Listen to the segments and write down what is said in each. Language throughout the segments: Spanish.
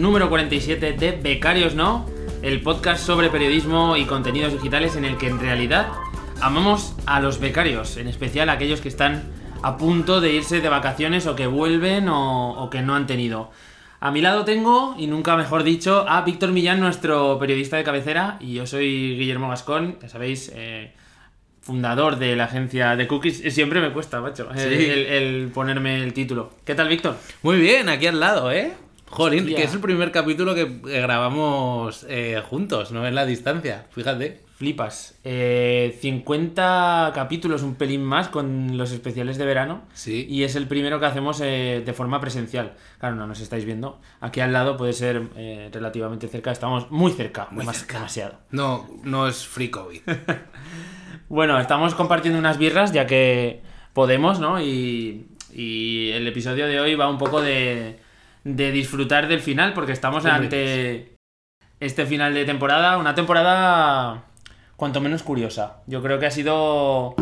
número 47 de Becarios No, el podcast sobre periodismo y contenidos digitales en el que en realidad amamos a los becarios, en especial a aquellos que están a punto de irse de vacaciones o que vuelven o, o que no han tenido. A mi lado tengo, y nunca mejor dicho, a Víctor Millán, nuestro periodista de cabecera, y yo soy Guillermo Gascón, ya sabéis, eh, fundador de la agencia de cookies. Siempre me cuesta, macho, el- el ponerme el título. ¿Qué tal, Víctor? Muy bien, aquí al lado, ¿eh? Jolín, Hostia. que es el primer capítulo que eh, grabamos eh, juntos, no en la distancia, fíjate. Flipas. Eh, 50 capítulos, un pelín más, con los especiales de verano. Sí. Y es el primero que hacemos eh, de forma presencial. Claro, no nos estáis viendo. Aquí al lado puede ser relativamente cerca. Estamos muy cerca. Muy demas- cerca. Demasiado. No, no es free COVID. Bueno, estamos compartiendo unas birras ya que podemos, ¿no? Y, y el episodio de hoy va un poco de, de disfrutar del final porque estamos Hombre. ante este final de temporada, una temporada cuanto menos curiosa. Yo creo que ha sido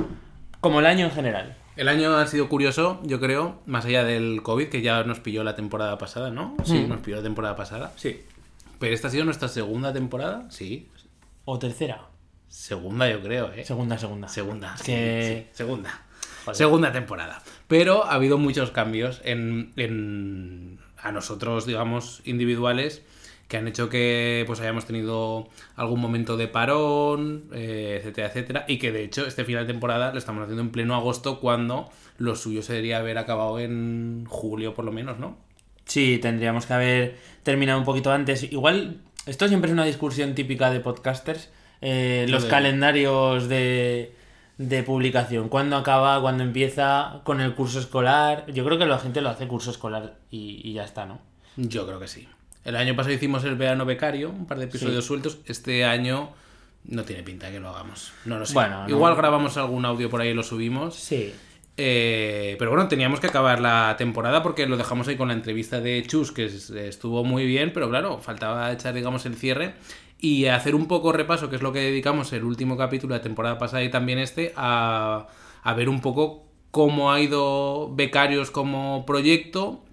como el año en general. El año ha sido curioso, yo creo, más allá del COVID, que ya nos pilló la temporada pasada, ¿no? Sí, Mm. nos pilló la temporada pasada. Sí. Pero esta ha sido nuestra segunda temporada, sí. O tercera. Segunda, yo creo, ¿eh? Segunda, segunda. Segunda. Sí, que- sí, segunda. Joder. Segunda temporada. Pero ha habido muchos cambios en, en- a nosotros, digamos, individuales, que han hecho que pues hayamos tenido algún momento de parón, eh, etcétera, etcétera. Y que de hecho este final de temporada lo estamos haciendo en pleno agosto, cuando lo suyo se debería haber acabado en julio, por lo menos, ¿no? Sí, tendríamos que haber terminado un poquito antes. Igual, esto siempre es una discusión típica de podcasters. eh, Lo los de- calendarios de, de publicación. ¿Cuándo acaba? ¿Cuándo empieza? Con el curso escolar. Yo creo que la gente lo hace curso escolar y, y ya está, ¿no? Yo creo que sí. El año pasado hicimos el verano becario, un par de episodios sueltos. Este año no tiene pinta que lo hagamos. No lo sé. Bueno, no. Igual grabamos algún audio por ahí y lo subimos. Sí. Eh, pero bueno, teníamos que acabar la temporada porque lo dejamos ahí con la entrevista de Chus, que es- estuvo muy bien, pero claro, faltaba echar, digamos, el cierre y hacer un poco repaso, que es lo que dedicamos el último capítulo de la temporada pasada y también este, a, a ver un poco cómo ha ido Becarios como proyecto,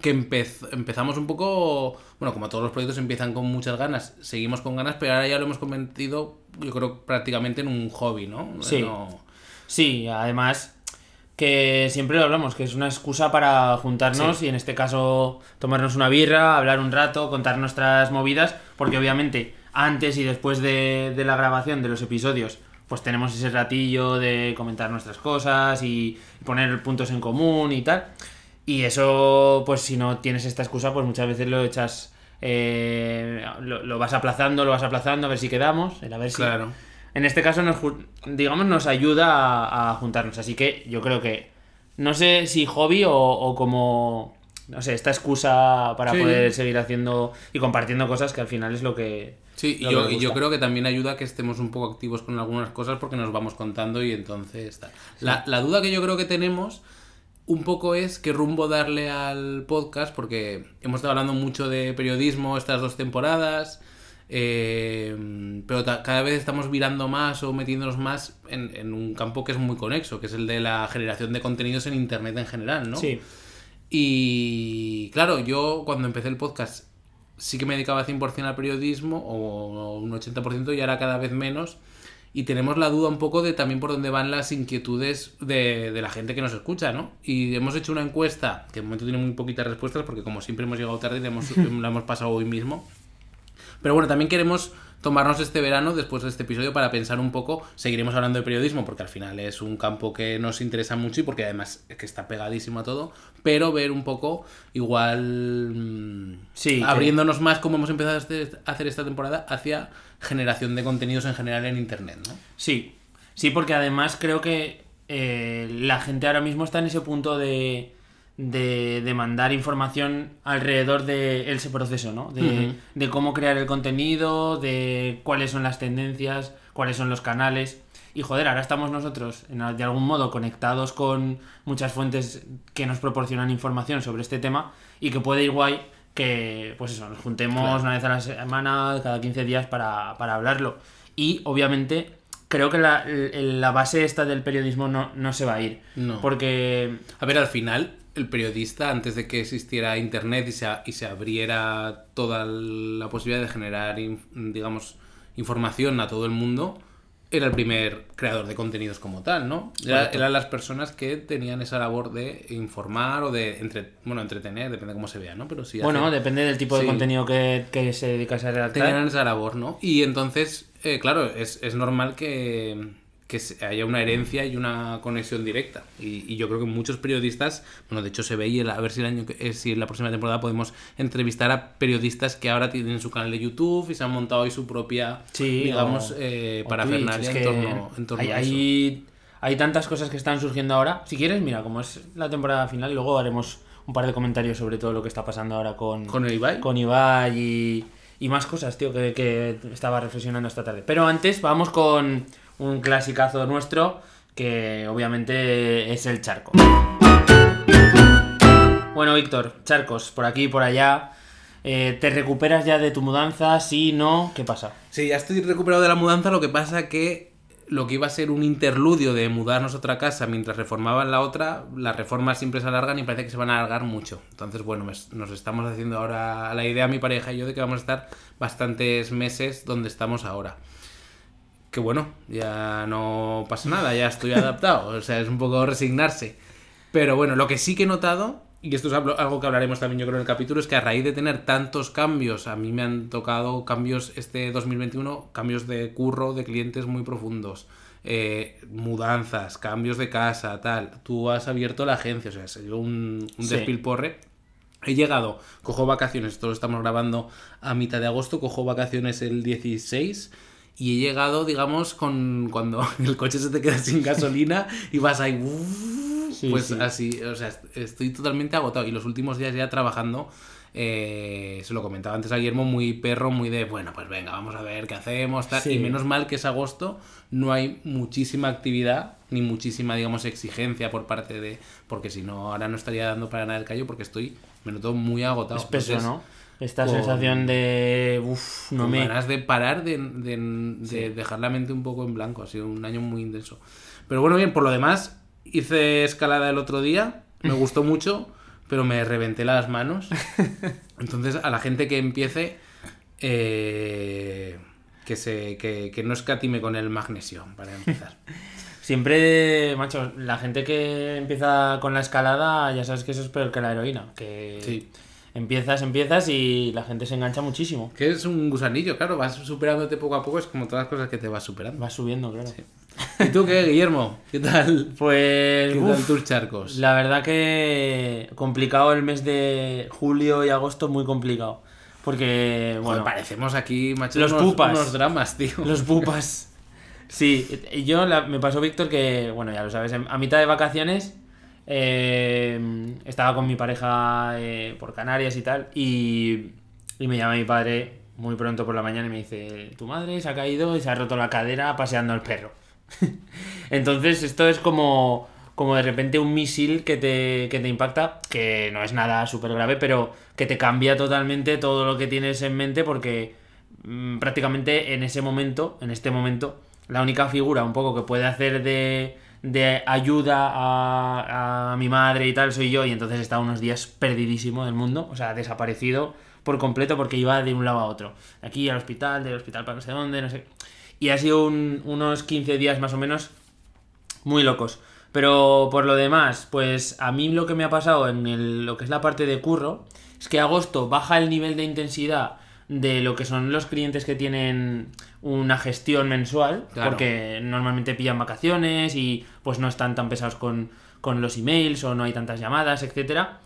que empez- empezamos un poco, bueno, como todos los proyectos empiezan con muchas ganas, seguimos con ganas, pero ahora ya lo hemos convertido, yo creo, prácticamente en un hobby, ¿no? Sí. No- Sí, además que siempre lo hablamos, que es una excusa para juntarnos y en este caso tomarnos una birra, hablar un rato, contar nuestras movidas, porque obviamente antes y después de, de la grabación de los episodios, pues tenemos ese ratillo de comentar nuestras cosas y poner puntos en común y tal. Y eso, pues si no tienes esta excusa, pues muchas veces lo echas, eh, lo, lo vas aplazando, lo vas aplazando, a ver si quedamos, a ver si... Claro. En este caso, nos, digamos, nos ayuda a, a juntarnos. Así que yo creo que, no sé si hobby o, o como, no sé, esta excusa para Sí. poder seguir haciendo y compartiendo cosas que al final es lo que... Sí, y yo, yo creo que también ayuda a que estemos un poco activos con algunas cosas porque nos vamos contando y entonces tal. La, la duda que yo creo que tenemos un poco es qué rumbo darle al podcast porque hemos estado hablando mucho de periodismo estas dos temporadas, eh, pero cada vez estamos virando más o metiéndonos más en, en un campo que es muy conexo, que es el de la generación de contenidos en Internet en general, ¿no? Sí, Y claro, yo cuando empecé el podcast sí que me dedicaba 100% al periodismo, o un 80% y ahora cada vez menos. Y tenemos la duda un poco de también por dónde van las inquietudes de, de la gente que nos escucha, ¿no? Y hemos hecho una encuesta, que de momento tiene muy poquitas respuestas, porque como siempre hemos llegado tarde y la hemos, la hemos pasado hoy mismo. Pero bueno, también queremos tomarnos este verano, después de este episodio, para pensar un poco, seguiremos hablando de periodismo, porque al final es un campo que nos interesa mucho y porque además es que está pegadísimo a todo, pero ver un poco, igual, mm, Sí, que- abriéndonos más como hemos empezado a este- a hacer esta temporada hacia generación de contenidos en general en Internet, ¿no? sí, sí, porque además creo que eh, la gente ahora mismo está en ese punto de, de, de mandar información alrededor de ese proceso, ¿no? De, Ujú. de cómo crear el contenido, de cuáles son las tendencias, cuáles son los canales. Y joder, ahora estamos nosotros en- de algún modo conectados con muchas fuentes que nos proporcionan información sobre este tema y que puede ir guay que, pues eso, nos juntemos Claro. una vez a la semana, cada 15 días para, para hablarlo. Y obviamente creo que la, la base esta del periodismo no, no se va a ir. No. Porque A ver, al final, el periodista, antes de que existiera Internet y se, y se abriera toda la posibilidad de generar, digamos, información a todo el mundo, era el primer creador de contenidos como tal, ¿no? eran las personas que tenían esa labor de informar o de entre, bueno, entretener, depende de cómo se vea, ¿no? Pero sí bueno, depende del tipo de contenido que, se dedica a redactar. Tenían esa labor, ¿no? Y entonces, eh, claro, es, es normal que, que haya una herencia y una conexión directa. Y, yo creo que muchos periodistas, bueno, de hecho se ve y a ver si el año eh, si en la próxima temporada podemos entrevistar a periodistas que ahora tienen su canal de YouTube y se han montado ahí su propia, digamos, eh, para en torno, en torno hay, a eso. Hay, tantas cosas que están surgiendo ahora. Si quieres, mira, como es la temporada final, luego haremos un par de comentarios sobre todo lo que está pasando ahora con, con Ibai, con Ibai y, y más cosas, tío, que, que estaba reflexionando esta tarde. Pero antes vamos con un clasicazo nuestro que obviamente es el charco. Bueno, Víctor, charcos, por aquí y por allá. Eh, ¿Te recuperas ya de tu mudanza? ¿Sí? ¿No? ¿Qué pasa? Sí, ya estoy recuperado de la mudanza, lo que pasa que lo que iba a ser un interludio de mudarnos a otra casa mientras reformaban la otra, las reformas siempre se alargan y parece que se van a alargar mucho. Entonces, bueno, nos estamos haciendo ahora la idea, mi pareja y yo, de que vamos a estar bastantes meses donde estamos ahora que bueno, ya no pasa nada, ya estoy adaptado. O sea, es un poco resignarse. Pero bueno, lo que sí que he notado, y esto es algo que hablaremos también yo creo en el capítulo, es que a raíz de tener tantos cambios, a mí me han tocado cambios este 2021, cambios de curro, de clientes muy profundos. Eh, mudanzas, cambios de casa, tal. Tú has abierto la agencia, o sea, se un, un despilporre. He llegado, cojo vacaciones, esto lo estamos grabando a mitad de agosto, cojo vacaciones el 16 y he llegado, digamos, con cuando el coche se te queda sin gasolina y vas ahí, pues así, o sea, estoy totalmente agotado y los últimos días ya trabajando, eh, se lo comentaba antes a Guillermo, muy perro, muy de, bueno, pues venga, vamos a ver qué hacemos, y menos mal que es agosto, no hay muchísima actividad ni muchísima, digamos, exigencia por parte de, porque si no, ahora no estaría dando para nada el callo porque estoy, me noto muy agotado. Espeso, ¿no? Esta sensación de. Uf, no me. ganas de parar, de, dejar la mente un poco en blanco. Ha sido un año muy intenso. Pero bueno, bien, por lo demás, hice escalada el otro día. Me gustó mucho, pero me reventé las manos. Entonces, a la gente que empiece. Eh, que, se, que, que no escatime con el magnesio, para empezar. Siempre, macho, la gente que empieza con la escalada, ya sabes que eso es peor que la heroína. Que sí empiezas, empiezas y la gente se engancha muchísimo. Que es un gusanillo, claro, vas superándote poco a poco, es como todas las cosas que te vas superando. Vas subiendo, claro. ¿Y tú qué, Guillermo? ¿Qué tal? Pues. ¿Qué tal tus charcos? La verdad que complicado el mes de julio y agosto, muy complicado. Porque, bueno. parecemos aquí, macho, los pupas. unos dramas, tío. Los pupas. Sí, yo me pasó, Víctor, que, bueno, ya lo sabes, a mitad de vacaciones eh, estaba con mi pareja eh, por Canarias y tal, y, me llama mi padre muy pronto por la mañana y me dice, tu madre se ha caído y se ha roto la cadera paseando al perro. Entonces esto es como, como de repente un misil que te, que te impacta, que no es nada súper grave, pero que te cambia totalmente todo lo que tienes en mente porque mm, prácticamente en ese momento, en este momento, la única figura un poco que puede hacer de de ayuda a, a, mi madre y tal soy yo y entonces estaba unos días perdidísimo del mundo, o sea, desaparecido por completo porque iba de un lado a otro, aquí al hospital, del hospital para no sé dónde, no sé. Y ha sido unos 15 días más o menos muy locos. Pero por lo demás, pues a mí lo que me ha pasado en lo que es la parte de curro es que agosto baja el nivel de intensidad de lo que son los clientes que tienen una gestión mensual, porque normalmente pillan vacaciones y pues no están tan pesados con, los emails o no hay tantas llamadas, etcétera.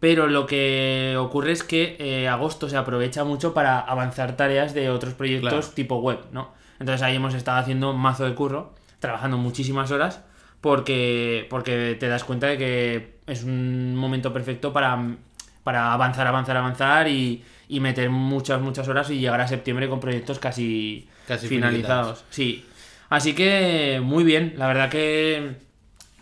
Pero lo que ocurre es que eh, agosto se aprovecha mucho para avanzar tareas de otros proyectos tipo web, ¿no? Entonces ahí hemos estado haciendo mazo de curro, trabajando muchísimas horas, porque, porque te das cuenta de que es un momento perfecto para, para avanzar, avanzar, avanzar y, y meter muchas, muchas horas y llegar a septiembre con proyectos casi, casi finalizados. Sí. Así que muy bien, la verdad que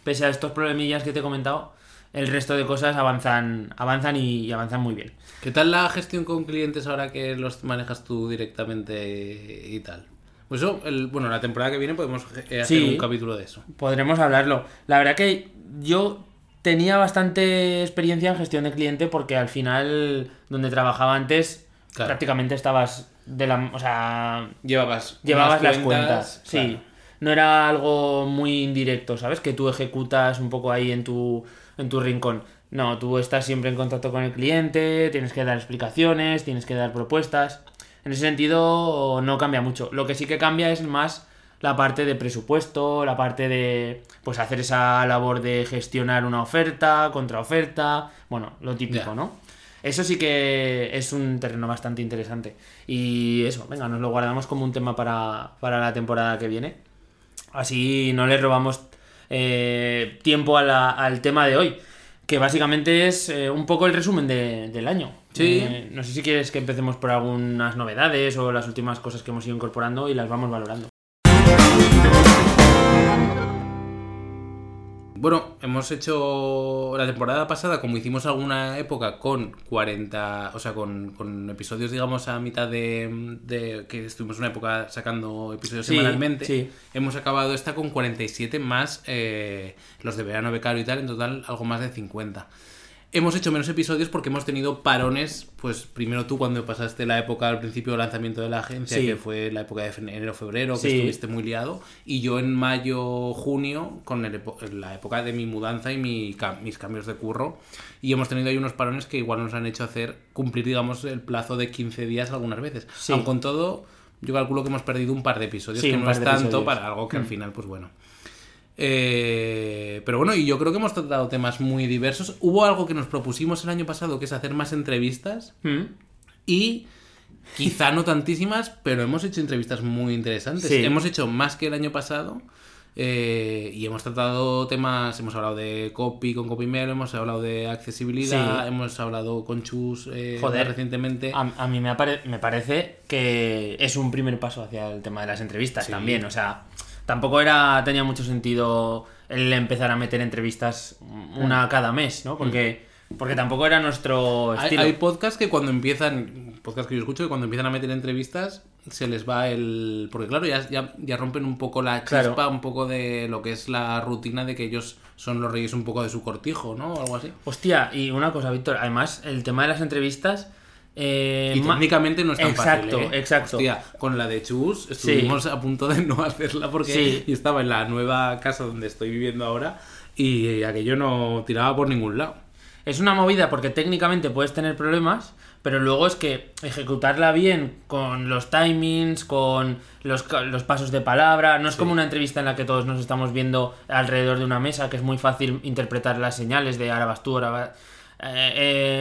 pese a estos problemillas que te he comentado, el resto de cosas avanzan, avanzan y, avanzan muy bien. ¿Qué tal la gestión con clientes ahora que los manejas tú directamente y tal? Pues eso, el, bueno, la temporada que viene podemos eh, hacer un capítulo de eso. Podremos hablarlo. La verdad que yo tenía bastante experiencia en gestión de cliente porque al final, donde trabajaba antes, Claro. prácticamente estabas de la. O sea, Llevabas, llevabas las cuentas. Sí. claro. No era algo muy indirecto, ¿sabes? Que tú ejecutas un poco ahí en tu, en tu rincón. No, tú estás siempre en contacto con el cliente, tienes que dar explicaciones, tienes que dar propuestas. En ese sentido no cambia mucho. Lo que sí que cambia es más la parte de presupuesto, la parte de pues hacer esa labor de gestionar una oferta, contraoferta, bueno, lo típico. ¿no? Eso sí que es un terreno bastante interesante. Y eso, venga, nos lo guardamos como un tema para, para la temporada que viene. Así no le robamos eh, tiempo a la- al tema de hoy, que básicamente es eh, un poco el resumen de- del año. Sí. Eh, no sé si quieres que empecemos por algunas novedades o las últimas cosas que hemos ido incorporando y las vamos valorando. Bueno, hemos hecho la temporada pasada, como hicimos alguna época, con 40, o sea, con, con episodios, digamos, a mitad de, de que estuvimos una época sacando episodios Sí, semanalmente. sí. Hemos acabado esta con 47 más eh, los de verano becario y tal, en total algo más de 50. Hemos hecho menos episodios porque hemos tenido parones, pues primero tú cuando pasaste la época al principio del lanzamiento de la agencia, Sí. que fue la época de enero-febrero, que Sí. estuviste muy liado, y yo en mayo-junio con el la época de mi mudanza y mi mis cambios de curro, y hemos tenido ahí unos parones que igual nos han hecho hacer cumplir, digamos, el plazo de 15 días algunas veces. Sí. Aun con todo, yo calculo que hemos perdido un par de episodios, que no es tanto episodios. para algo que al final, pues bueno. Eh, pero bueno, y yo creo que hemos tratado temas muy diversos. Hubo algo que nos propusimos el año pasado, que es hacer más entrevistas. ¿Mm? Y quizá no tantísimas, pero hemos hecho entrevistas muy interesantes. Sí. Hemos hecho más que el año pasado. eh, y hemos tratado temas, hemos hablado de copy con CopyMail, hemos hablado de accesibilidad, Sí. hemos hablado con Chus eh, Joder. recientemente. A, a mí me, me parece que es un primer paso hacia el tema de las entrevistas Sí. también. O sea, tampoco era tenía mucho sentido el empezar a meter entrevistas una cada mes, ¿no? Porque, porque tampoco era nuestro Hay, estilo. hay podcasts que cuando empiezan, podcasts que yo escucho, que cuando empiezan a meter entrevistas, se les va el... Porque claro, ya, ya, ya rompen un poco la chispa, Claro. un poco de lo que es la rutina de que ellos son los reyes un poco de su cortijo, ¿no? O algo así. Hostia, y una cosa, Víctor, además, el tema de las entrevistas. Eh, Y técnicamente no es tan exacto, fácil. ¿eh? exacto. Con la de Chus estuvimos a punto de no hacerla porque Sí. yo estaba en la nueva casa donde estoy viviendo ahora y aquello no tiraba por ningún lado. Es una movida porque técnicamente puedes tener problemas, pero luego es que ejecutarla bien con los timings, con los, los pasos de palabra, no es como una entrevista en la que todos nos estamos viendo alrededor de una mesa, que es muy fácil interpretar las señales de ahora vas tú, ahora vas... Eh,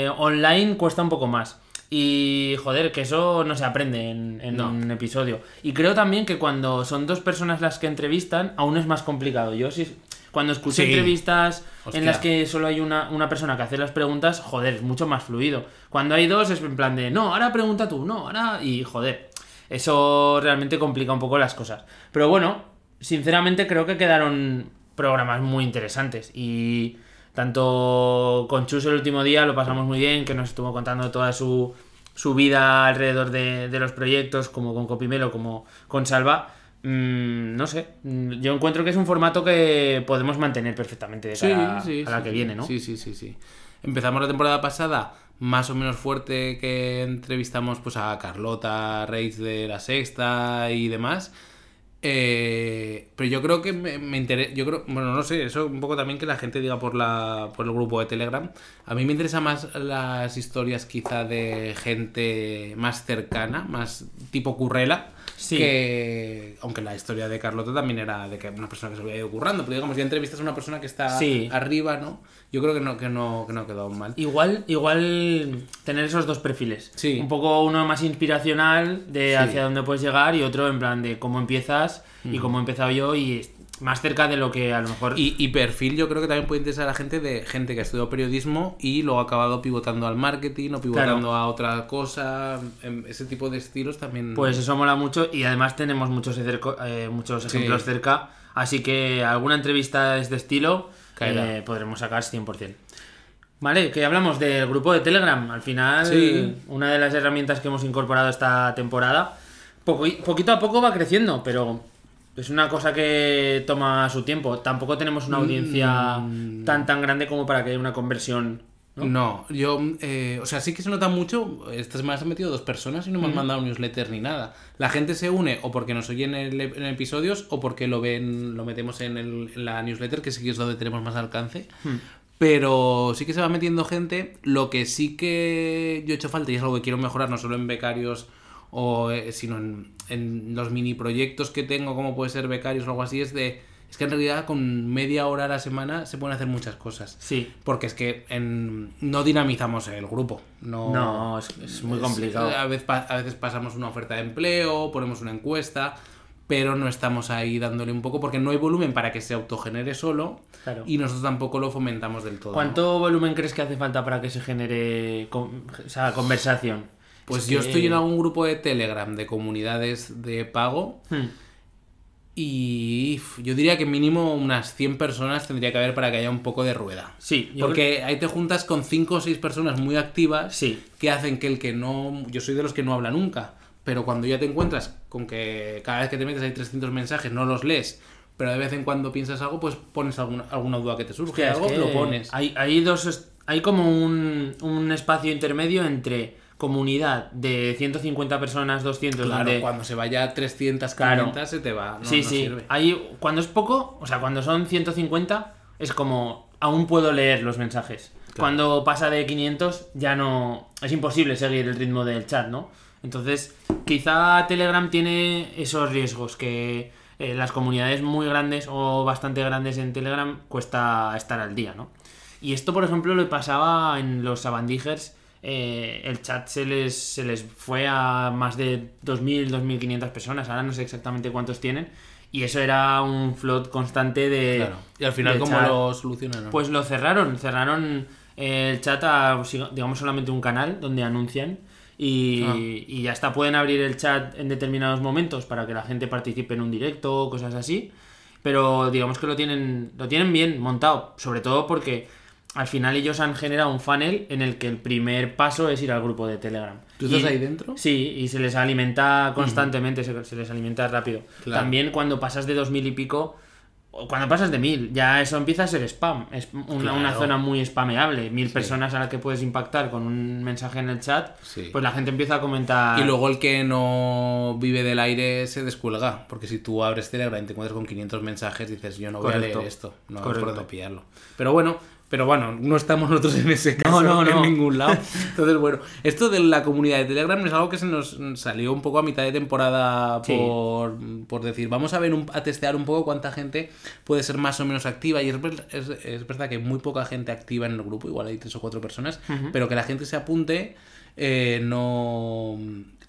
eh, online cuesta un poco más. Y joder, que eso no se aprende en, en No. un episodio. Y creo también que cuando son dos personas las que entrevistan, aún es más complicado. Yo sí, cuando escucho Sí. entrevistas Hostia. en las que solo hay una, una persona que hace las preguntas, joder, es mucho más fluido. Cuando hay dos es en plan de, no, ahora pregunta tú, no, ahora... Y joder, eso realmente complica un poco las cosas. Pero bueno, sinceramente creo que quedaron programas muy interesantes y tanto con Chus el último día lo pasamos muy bien, que nos estuvo contando toda su, su vida alrededor de, de los proyectos, como con Copimelo, como con Salva. Mm, no sé, mm, yo encuentro que es un formato que podemos mantener perfectamente de cara a la sí, que sí. viene, ¿no? Sí, sí, sí, sí. Empezamos la temporada pasada más o menos fuerte que entrevistamos pues a Carlota Reis de la Sexta y demás. Eh, pero yo creo que me, me interesa, yo creo, bueno, no sé, eso un poco también que la gente diga por la por el grupo de Telegram. A mí me interesa más las historias quizá de gente más cercana, más tipo currela, Sí. que aunque la historia de Carlota también era de que una persona que se había ido currando, pero digamos, ya entrevistas a una persona que está Sí. arriba, ¿no? Yo creo que no, que no, que no ha quedado mal. Igual, igual tener esos dos perfiles. Sí. Un poco uno más inspiracional de hacia dónde puedes llegar y otro en plan de cómo empiezas y cómo he empezado yo y más cerca de lo que a lo mejor... Y, y perfil yo creo que también puede interesar a la gente de gente que ha estudiado periodismo y luego ha acabado pivotando al marketing o pivotando a otra cosa. em, Ese tipo de estilos también. Pues eso mola mucho y además tenemos muchos, eh, muchos Sí. ejemplos cerca, así que alguna entrevista de este estilo eh, podremos sacar 100%. Vale, que hablamos del grupo de Telegram. Al final, Sí. una de las herramientas que hemos incorporado esta temporada, poco, poquito a poco va creciendo, pero es una cosa que toma su tiempo. Tampoco tenemos una audiencia Mm. tan tan grande como para que haya una conversión. ¿no? ¿no? yo, eh, o sea, sí que se nota mucho. Esta semana se han metido dos personas y no me han mandado newsletter ni nada. La gente se une o porque nos oyen en, episodios o porque lo ven, lo metemos en, el- en la newsletter, que sí que es donde tenemos más alcance. Pero sí que se va metiendo gente. Lo que sí que yo he hecho falta y es algo que quiero mejorar, no solo en becarios o eh, sino en, en los mini proyectos que tengo, como puede ser becarios o algo así, es de. Es que en realidad con media hora a la semana se pueden hacer muchas cosas. Sí. Porque es que en- no dinamizamos el grupo. No, No, es, es muy complicado. A veces, pa- a veces pasamos una oferta de empleo, ponemos una encuesta, pero no estamos ahí dándole un poco porque no hay volumen para que se autogenere solo Claro. y nosotros tampoco lo fomentamos del todo. ¿no? ¿Cuánto volumen crees que hace falta para que se genere con- o sea, conversación? Pues Es yo que- estoy en algún grupo de Telegram de comunidades de pago Hmm. y yo diría que mínimo unas 100 personas tendría que haber para que haya un poco de rueda. Sí, Porque ahí te juntas con 5 o 6 personas muy activas Sí. que hacen que el que no... Yo soy de los que no habla nunca, pero cuando ya te encuentras con que cada vez que te metes hay 300 mensajes, no los lees, pero de vez en cuando piensas algo, pues pones alguna, alguna duda que te surge, Hostia, es algo, que lo pones. Hay, hay dos. Hay como un, un espacio intermedio entre comunidad de 150 personas, 200, Claro, donde. cuando se vaya a 300, Claro. 500 se te va. No, sí, no sí. sirve. Hay, cuando es poco, o sea, cuando son 150, es como. Aún puedo leer los mensajes. Cuando pasa de 500, ya no. Es imposible seguir el ritmo del chat, ¿no? Entonces, quizá Telegram tiene esos riesgos que eh, las comunidades muy grandes o bastante grandes en Telegram cuesta estar al día, ¿no? Y esto, por ejemplo, le pasaba en los Sabandijers. Eh, el chat se les, se les fue a más de 2.000, 2.500 personas. Ahora no sé exactamente cuántos tienen. Y eso era un float constante de. Claro. Y al final, ¿cómo chat. lo solucionaron? Pues lo cerraron. Cerraron el chat a, digamos, solamente un canal donde anuncian. Y, Ah. y ya está, pueden abrir el chat en determinados momentos para que la gente participe en un directo, cosas así. Pero digamos que lo tienen, lo tienen bien montado, sobre todo porque al final ellos han generado un funnel en el que el primer paso es ir al grupo de Telegram. ¿Tú estás Y- ahí dentro? Sí, y se les alimenta constantemente, se, se les alimenta rápido. Claro. También cuando pasas de 2000 y pico, o cuando pasas de 1000, ya eso empieza a ser spam. Es una, zona muy spameable. Mil personas a las que puedes impactar con un mensaje en el chat, Sí. pues la gente empieza a comentar. Y luego el que no vive del aire se descuelga. Porque si tú abres Telegram y te encuentras con 500 mensajes, dices, yo no voy a leer esto. No dónde pillarlo. Pero bueno, pero bueno, no estamos nosotros en ese caso no, no. en ningún lado. Entonces, bueno, esto de la comunidad de Telegram es algo que se nos salió un poco a mitad de temporada Sí. por, por decir, vamos a ver, un- a testear un poco cuánta gente puede ser más o menos activa. Y es, es, es verdad que hay muy poca gente activa en el grupo, igual hay tres o cuatro personas, pero que la gente se apunte eh, no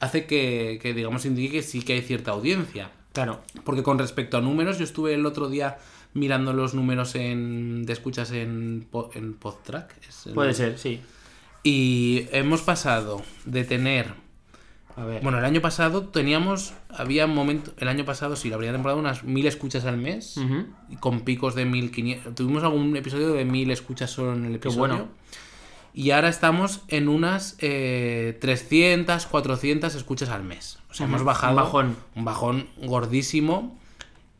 hace que, que, digamos, indique que sí que hay cierta audiencia. Claro. Porque con respecto a números, yo estuve el otro día mirando los números en, de escuchas en, en Podtrack. el- Puede ser, sí. Y hemos pasado de tener. A ver. Bueno, el año pasado teníamos. Había un momento. El año pasado, sí, la primera temporada, unas mil escuchas al mes. Y Con picos de 1500. Tuvimos algún episodio de mil escuchas solo en el episodio. bueno. Y ahora estamos en unas eh, 300, 400 escuchas al mes. O sea, hemos bajado. un bajón. Un bajón gordísimo.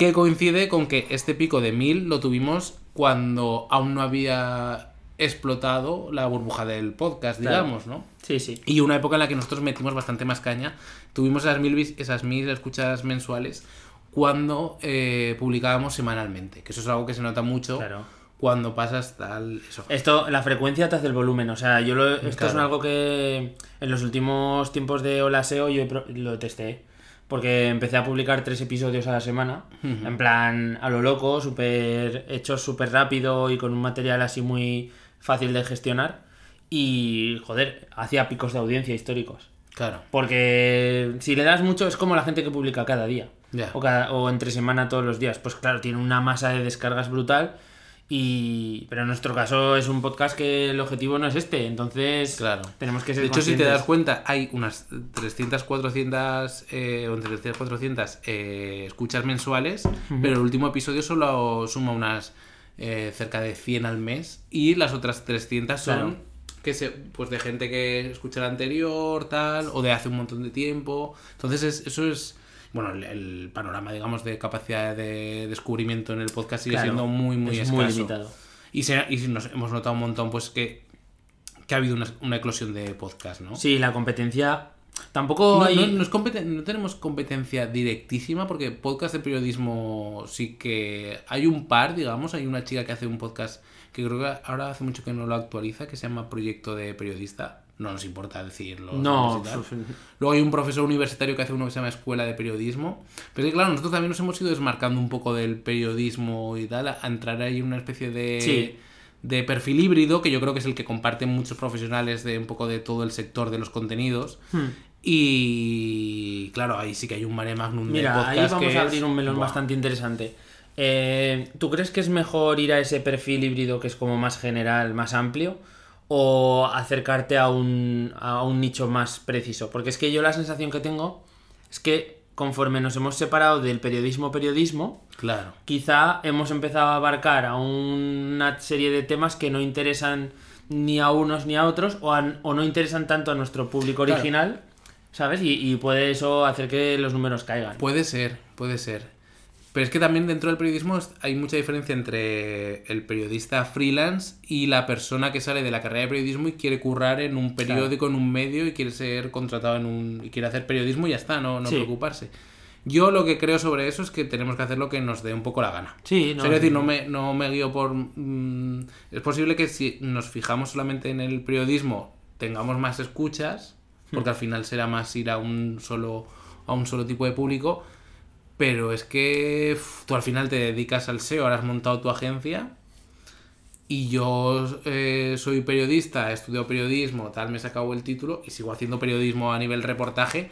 Que coincide con que este pico de 1000 lo tuvimos cuando aún no había explotado la burbuja del podcast, Claro. digamos, ¿no? Sí, sí. Y una época en la que nosotros metimos bastante más caña. Tuvimos esas mil, esas mil escuchas mensuales cuando eh, publicábamos semanalmente. Que eso es algo que se nota mucho Claro. cuando pasas tal. Eso. Esto, la frecuencia te hace el volumen. O sea, yo lo, esto es algo que en los últimos tiempos de Hola SEO yo lo testé. Porque empecé a publicar tres episodios a la semana. En plan, a lo loco, súper hechos súper rápido y con un material así muy fácil de gestionar. Y, joder, hacía picos de audiencia históricos. Claro. Porque si le das mucho es como la gente que publica cada día. Ya. O, cada- o entre semana todos los días. Pues claro, tiene una masa de descargas brutal. Y... Pero en nuestro caso es un podcast que el objetivo no es este. Entonces Claro. tenemos que ser De hecho, si te das cuenta, hay unas 300, 400, eh, o entre 300, 400 eh, escuchas mensuales, pero el último episodio solo suma unas eh, cerca de 100 al mes y las otras 300 son Claro. que se, pues de gente que escucha el anterior, tal, o de hace un montón de tiempo. Entonces, es- eso es. Bueno, el, el panorama, digamos, de capacidad de descubrimiento en el podcast sigue Claro, siendo muy, muy es escaso. muy limitado. Y, se- y nos hemos notado un montón, pues, que, que ha habido una, una eclosión de podcast, ¿no? Sí, la competencia tampoco No, hay... no- no es competen- no tenemos competencia directísima porque podcast de periodismo sí que hay un par, digamos, hay una chica que hace un podcast que creo que ahora hace mucho que no lo actualiza, que se llama Proyecto de Periodista. No nos importa decirlo. No. Luego hay un profesor universitario que hace uno que se llama Escuela de Periodismo. Pero es que, claro, nosotros también nos hemos ido desmarcando un poco del periodismo y tal, a entrar ahí en una especie de, Sí. de perfil híbrido, que yo creo que es el que comparten muchos profesionales de un poco de todo el sector de los contenidos. Hmm. Y claro, ahí sí que hay un mare magnum de Mira, podcast ahí vamos que a abrir es- un melón bastante interesante. Eh, ¿Tú crees que es mejor ir a ese perfil híbrido que es como más general, más amplio? ¿O acercarte a un, a un nicho más preciso? Porque es que yo la sensación que tengo es que conforme nos hemos separado del periodismo-periodismo, Claro. quizá hemos empezado a abarcar a una serie de temas que no interesan ni a unos ni a otros o, a- o no interesan tanto a nuestro público Claro. original, ¿sabes? Y, y puede eso hacer que los números caigan. Puede ser, puede ser. Pero es que también dentro del periodismo hay mucha diferencia entre el periodista freelance y la persona que sale de la carrera de periodismo y quiere currar en un periódico, en un medio y quiere ser contratado en un... y quiere hacer periodismo y ya está, no, no Sí. preocuparse. Yo lo que creo sobre eso es que tenemos que hacer lo que nos dé un poco la gana. Sí, O no, sea, es decir, no me, no me guío por... mm, es posible que si nos fijamos solamente en el periodismo tengamos más escuchas, porque al final será más ir a un solo, a un solo tipo de público, pero es que uf, tú al final te dedicas al SEO, ahora has montado tu agencia y yo eh, soy periodista, he estudiado periodismo, tal, me he sacado el título y sigo haciendo periodismo a nivel reportaje,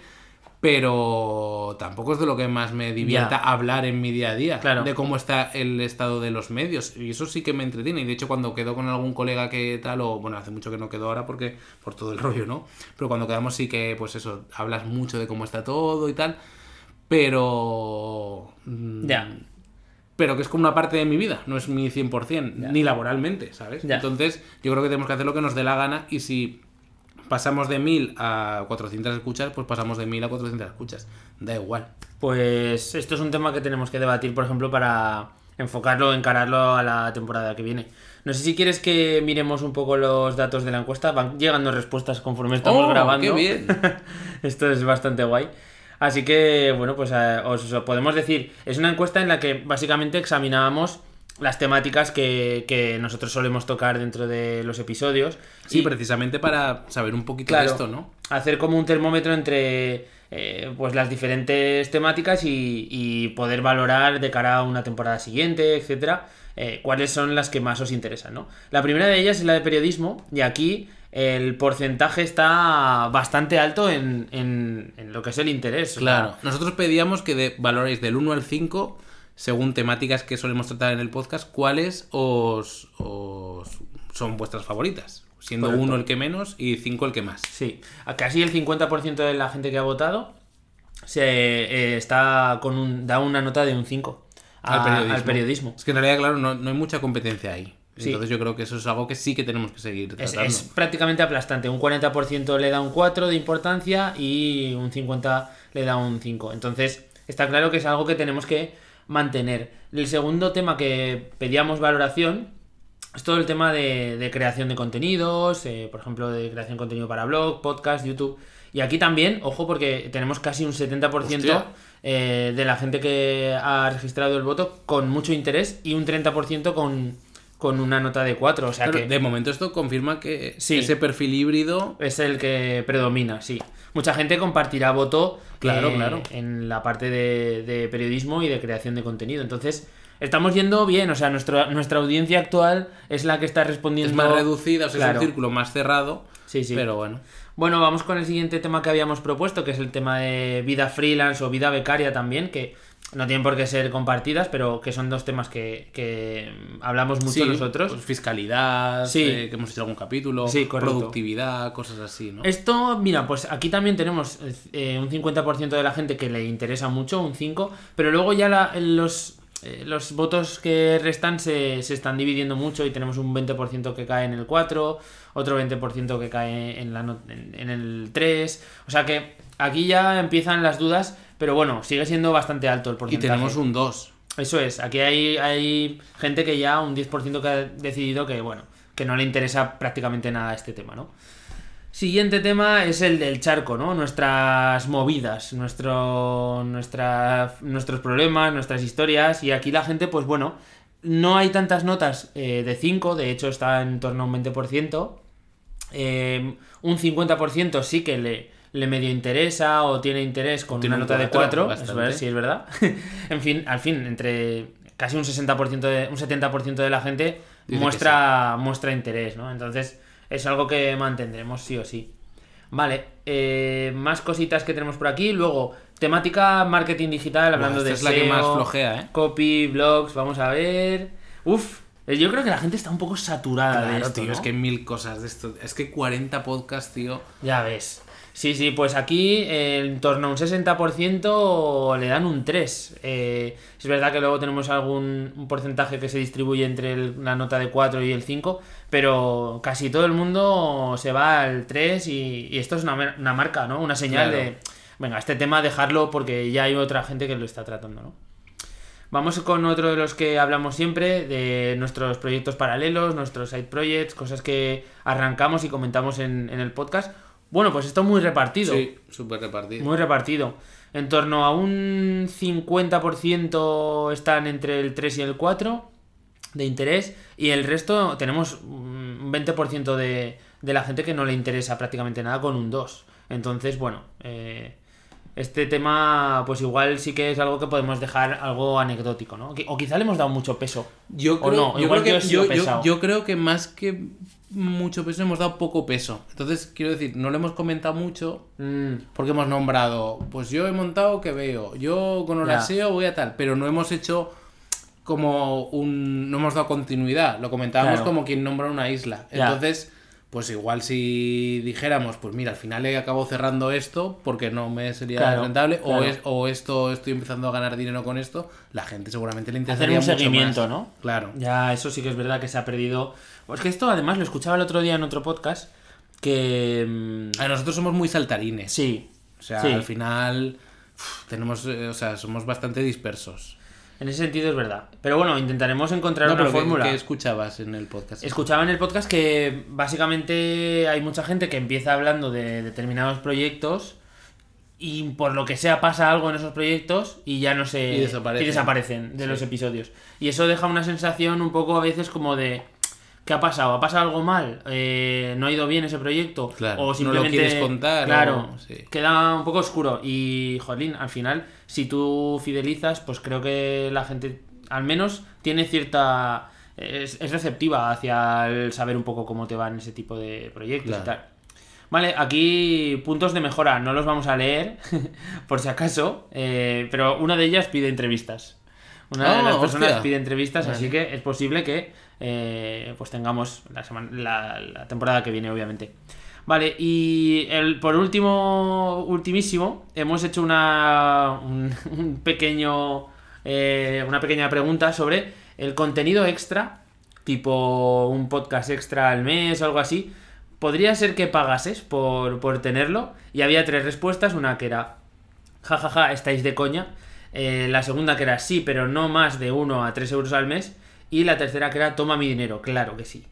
pero tampoco es de lo que más me divierta hablar en mi día a día, Claro. de cómo está el estado de los medios. Y eso sí que me entretiene. Y de hecho, cuando quedo con algún colega que tal, o bueno, hace mucho que no quedo ahora porque por todo el rollo, ¿no? Pero cuando quedamos sí que, pues eso, hablas mucho de cómo está todo y tal, pero... mm, Ya. pero que es como una parte de mi vida, no es mi 100%, ni laboralmente, ¿sabes? Ya. Entonces, yo creo que tenemos que hacer lo que nos dé la gana y si pasamos de 1000 a 400 escuchas, pues pasamos de 1000 a 400 escuchas. Da igual. Pues esto es un tema que tenemos que debatir, por ejemplo, para enfocarlo, encararlo a la temporada que viene. No sé si quieres que miremos un poco los datos de la encuesta. Van llegando respuestas conforme estamos ¡Oh, grabando. qué bien! Esto es bastante guay. Así que, bueno, pues eh, os podemos decir, es una encuesta en la que básicamente examinábamos las temáticas que, que nosotros solemos tocar dentro de los episodios. Sí, Y- precisamente para saber un poquito Claro. de esto, ¿no? hacer como un termómetro entre eh, pues las diferentes temáticas y, y poder valorar de cara a una temporada siguiente, etcétera, eh, cuáles son las que más os interesan, ¿no? La primera de ellas es la de periodismo y aquí el porcentaje está bastante alto en, en- en lo que es el interés. o sea, Claro. Nosotros pedíamos que de, valoréis del 1 al 5, según temáticas que solemos tratar en el podcast, cuáles os, os son vuestras favoritas. Siendo Correcto. 1 el que menos y 5 el que más. Sí, casi el 50% de la gente que ha votado se eh, está con un da una nota de un 5 a- al periodismo. al periodismo. Es que en realidad, claro, no, no hay mucha competencia ahí. Sí. Entonces yo creo que eso es algo que sí que tenemos que seguir Es, tratando. es prácticamente aplastante. Un 40% le da un 4 de importancia y un 50% le da un 5. Entonces, está claro que es algo que tenemos que mantener. El segundo tema que pedíamos valoración es todo el tema de, de creación de contenidos, eh, por ejemplo, de creación de contenido para blog, podcast, YouTube. Y aquí también, ojo, porque tenemos casi un 70% Hostia. eh, de la gente que ha registrado el voto con mucho interés y un 30% con, con una nota de 4. O sea que De momento esto confirma que Sí. ese perfil híbrido... es el que predomina, sí. Mucha gente compartirá voto Claro, eh, claro. en la parte de, de periodismo y de creación de contenido. Entonces, estamos yendo bien. O sea, nuestra, nuestra audiencia actual es la que está respondiendo. Es más reducida, o sea, es un círculo más cerrado. Sí, sí. Pero bueno. Bueno, vamos con el siguiente tema que habíamos propuesto, que es el tema de vida freelance o vida becaria también, que no tienen por qué ser compartidas, pero que son dos temas que, que hablamos mucho Sí, nosotros. pues fiscalidad, Sí. eh, que hemos hecho algún capítulo, Sí, productividad, cosas así, ¿no? Esto, mira, pues aquí también tenemos eh, un 50% de la gente que le interesa mucho, un 5%, pero luego ya la- los, eh, los votos que restan se, se están dividiendo mucho y tenemos un 20% que cae en el 4, otro 20% que cae en, la en, en el 3. O sea que aquí ya empiezan las dudas, pero bueno, sigue siendo bastante alto el Y porcentaje. tenemos un 2. Eso es, aquí hay, hay gente que ya, un 10% que ha decidido que, bueno, que no le interesa prácticamente nada este tema, ¿no? Siguiente tema es el del charco, ¿no? Nuestras movidas, nuestro, nuestra, nuestros problemas, nuestras historias. Y aquí la gente, pues bueno, no hay tantas notas eh, de 5, de hecho está en torno a un 20%. Eh, un 50% sí que le, le medio interesa o tiene interés con Tiene una un nota de cuatro, 4, eso bastante. es, sí es verdad. en fin, al fin, entre casi un 60% de, un 70% de la gente Dice muestra, muestra interés, ¿no? Entonces es algo que mantendremos sí o sí. Vale, eh, más cositas que tenemos por aquí. Luego, temática marketing digital, hablando esta de es la que más flojea, ¿eh? copy, blogs, vamos a ver. Uf, eh, yo creo que la gente está un poco saturada de esto, tío, ¿no? es que mil cosas de esto. Es que 40 podcasts, tío. Ya ves. Sí, sí, pues aquí eh, en torno a un 60% le dan un 3. Eh, es verdad que luego tenemos algún un porcentaje que se distribuye entre el- la nota de 4 y el 5, pero casi todo el mundo se va al 3 y, y esto es una, una marca, ¿no? Una señal Claro. de, venga, este tema dejarlo porque ya hay otra gente que lo está tratando, ¿no? Vamos con otro de los que hablamos siempre, de nuestros proyectos paralelos, nuestros side projects, cosas que arrancamos y comentamos en, en el podcast. Bueno, pues esto muy repartido. Sí, súper repartido. Muy repartido. En torno a un 50% están entre el 3 y el 4 de interés y el resto tenemos un 20% de, de la gente que no le interesa prácticamente nada con un 2. Entonces, bueno, eh, este tema pues igual sí que es algo que podemos dejar algo anecdótico, ¿no? O quizá le hemos dado mucho peso. Yo O creo, no, yo igual creo que, yo, yo- pesado. yo creo que más que mucho peso hemos dado poco peso. Entonces, quiero decir, no lo hemos comentado mucho Mm, porque hemos nombrado, pues yo he montado que veo, yo con Ya. Holaseo voy a tal, pero no hemos hecho como un... no hemos dado continuidad, lo comentábamos Claro. como quien nombra una isla. Ya. Pues igual si dijéramos, pues mira, al final he acabado cerrando esto porque no me sería Claro, rentable, o, es, o esto estoy empezando a ganar dinero con esto, la gente seguramente le Hacer interesaría un mucho seguimiento, más. ¿no? Claro. Ya, eso sí que es verdad que se ha perdido. Pues que esto además lo escuchaba el otro día en otro podcast. Que. mm, A nosotros somos muy saltarines. Sí. O sea, sí. al final tenemos, eh, o sea, somos bastante dispersos. En ese sentido es verdad. Pero bueno, intentaremos encontrar No, una pero ¿qué- fórmula. ¿qué, escuchabas en el podcast? Escuchaba en el podcast que básicamente hay mucha gente que empieza hablando de determinados proyectos y por lo que sea pasa algo en esos proyectos y ya no se Y desaparecen. desaparecen de Sí. los episodios. Y eso deja una sensación un poco a veces como de ¿qué ha pasado? ¿Ha pasado algo mal? Eh, ¿No ha ido bien ese proyecto? Claro, o no lo simplemente quieres contar, Claro, o- sí. queda un poco oscuro y jolín, al final si tú fidelizas, pues creo que la gente al menos tiene cierta es, es receptiva hacia el saber un poco cómo te van ese tipo de proyectos y tal. Vale, aquí puntos de mejora, no los vamos a leer, por si acaso, eh, pero una de ellas pide entrevistas. Una de Ah, las personas hostia. pide entrevistas, Vale. así que es posible que eh, pues tengamos la, semana, la, temporada que viene, obviamente. Vale, y el, por último, ultimísimo, hemos hecho una, un, pequeño, eh, una pequeña pregunta sobre el contenido extra, tipo un podcast extra al mes o algo así. ¿Podría ser que pagases por, por tenerlo? Y había tres respuestas, una que era, jajaja, estáis de coña. Eh, la segunda que era sí, pero no más de 1 a 3 euros al mes. Y la tercera que era toma mi dinero, claro que sí.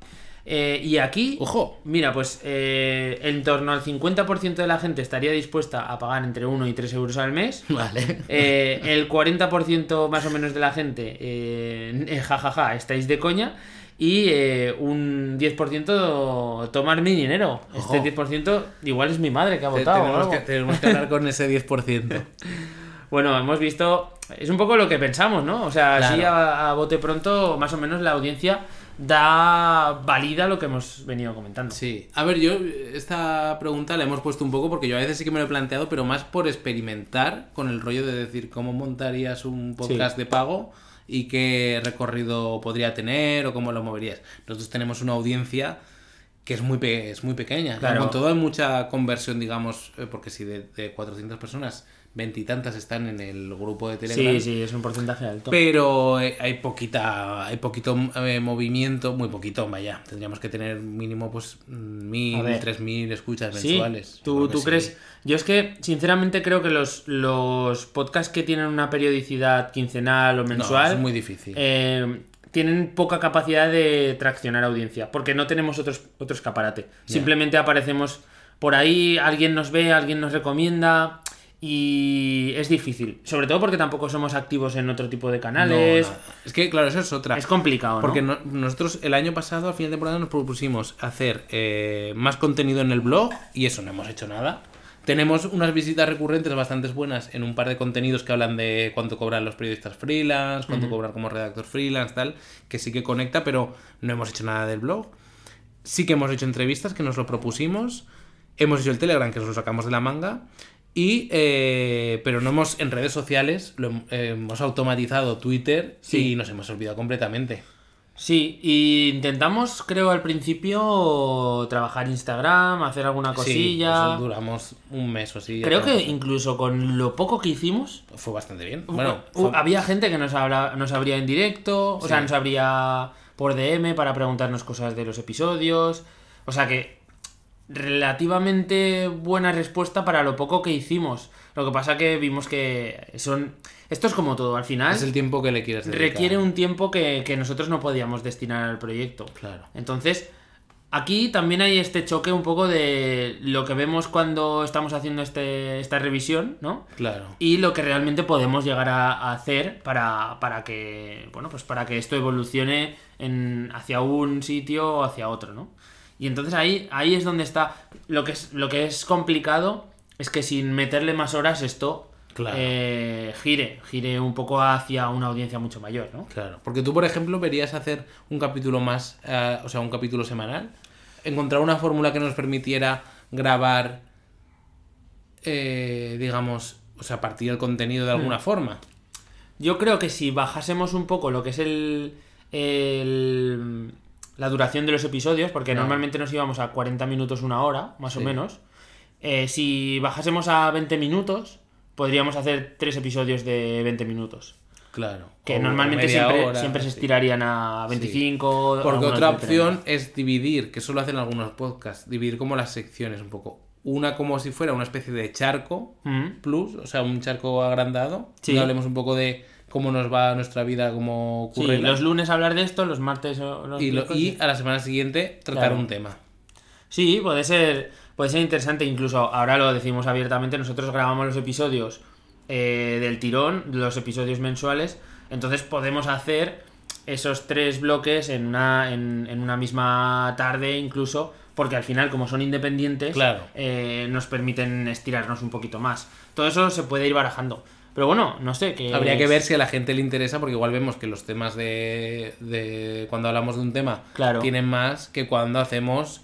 Eh, y aquí, Ojo. mira, pues eh, en torno al 50% de la gente estaría dispuesta a pagar entre 1 y 3 euros al mes. Vale. Eh, el 40% más o menos de la gente, eh, eh, jajaja, estáis de coña. Y eh, un 10% tomar mi dinero. Ojo. Este 10% igual es mi madre que ha votado. tenemos, algo. que, tenemos que hablar con ese 10%. Bueno, hemos visto. Es un poco lo que pensamos, ¿no? O sea, Claro. así a, a bote pronto, más o menos la audiencia da valida lo que hemos venido comentando. Sí. A ver, yo esta pregunta la hemos puesto un poco porque yo a veces sí que me lo he planteado, pero más por experimentar con el rollo de decir cómo montarías un podcast Sí. de pago y qué recorrido podría tener o cómo lo moverías. Nosotros tenemos una audiencia que es muy, pe- es muy pequeña. Claro. Con todo hay mucha conversión, digamos, eh, porque si de, de 400 personas veintitantas están en el grupo de Telegram. Sí, sí, es un porcentaje alto. Pero eh, hay poquita, hay poquito eh, movimiento, muy poquito, vaya. Tendríamos que tener mínimo pues mil, A ver. tres mil escuchas Sí, mensuales. ¿Tú, que tú sí. crees? Yo es que, sinceramente, creo que los, los podcasts que tienen una periodicidad quincenal o No, mensual es muy difícil. eh, tienen poca capacidad de traccionar audiencia, porque no tenemos otros, otro escaparate. Simplemente aparecemos por ahí, alguien nos ve, alguien nos recomienda y es difícil. Sobre todo porque tampoco somos activos en otro tipo de canales. No, no. Es que, claro, eso es otra. Es complicado, ¿no? Porque no- nosotros el año pasado, al final de temporada, nos propusimos hacer eh, más contenido en el blog y eso no hemos hecho nada. Tenemos unas visitas recurrentes bastante buenas en un par de contenidos que hablan de cuánto cobran los periodistas freelance, cuánto cobran como redactor freelance, tal, que sí que conecta, pero no hemos hecho nada del blog. Sí que hemos hecho entrevistas que nos lo propusimos. Hemos hecho el Telegram que nos lo sacamos de la manga. Y, eh, pero no hemos en redes sociales, lo eh, hemos automatizado Twitter Sí. y nos hemos olvidado completamente. Sí, y intentamos, creo, al principio trabajar Instagram, hacer alguna Sí, cosilla. eso duramos un mes o así. creo que incluso con lo poco que hicimos, fue bastante bien. Bueno, fue- había gente que nos, habla, nos abría en directo, o Sí. sea, nos abría por DM para preguntarnos cosas de los episodios. O sea que relativamente buena respuesta para lo poco que hicimos. Lo que pasa que vimos que son... Esto es como todo, al final es el tiempo que le quieres dedicar. requiere un tiempo que, que nosotros no podíamos destinar al proyecto. Claro. Entonces, aquí también hay este choque un poco de lo que vemos cuando estamos haciendo este, esta revisión, ¿no? Claro. y lo que realmente podemos llegar a, a hacer para, para que bueno pues para que esto evolucione en, hacia un sitio o hacia otro no y entonces ahí ahí es donde está lo que es lo que es complicado es que sin meterle más horas esto Claro. eh, gire gire un poco hacia una audiencia mucho mayor no Claro. Porque tú, por ejemplo, verías hacer un capítulo más, eh, o sea, un capítulo semanal. Encontrar una fórmula que nos permitiera grabar, eh, digamos, o sea, partir el contenido de Hmm. alguna forma. Yo creo que si bajásemos un poco lo que es el, el- la duración de los episodios, porque Claro. normalmente nos íbamos a 40 minutos, una hora, más o Sí. menos, eh, si bajásemos a 20 minutos, podríamos hacer tres episodios de 20 minutos. Claro. Que normalmente siempre, hora, siempre se sí. estirarían a 25. Porque algunos otra de 30. opción es dividir, que solo hacen algunos podcasts, dividir como las secciones un poco. Una como si fuera una especie de charco Mm. plus, o sea, un charco agrandado. Sí. Y hablemos un poco de cómo nos va nuestra vida como Sí, ocurre. los lunes hablar de esto, los martes los y, lo- miércoles- y a la semana siguiente tratar Claro. un tema. Sí, puede ser, puede ser interesante, incluso ahora lo decimos abiertamente, nosotros grabamos los episodios eh, del tirón, los episodios mensuales, entonces podemos hacer esos tres bloques en una, en, en una misma tarde incluso, porque al final como son independientes, Claro. eh, nos permiten estirarnos un poquito más. Todo eso se puede ir barajando. Pero bueno, no sé, que... Habría que ver si a la gente le interesa, porque igual vemos que los temas de, de cuando hablamos de un tema Claro. tienen más que cuando hacemos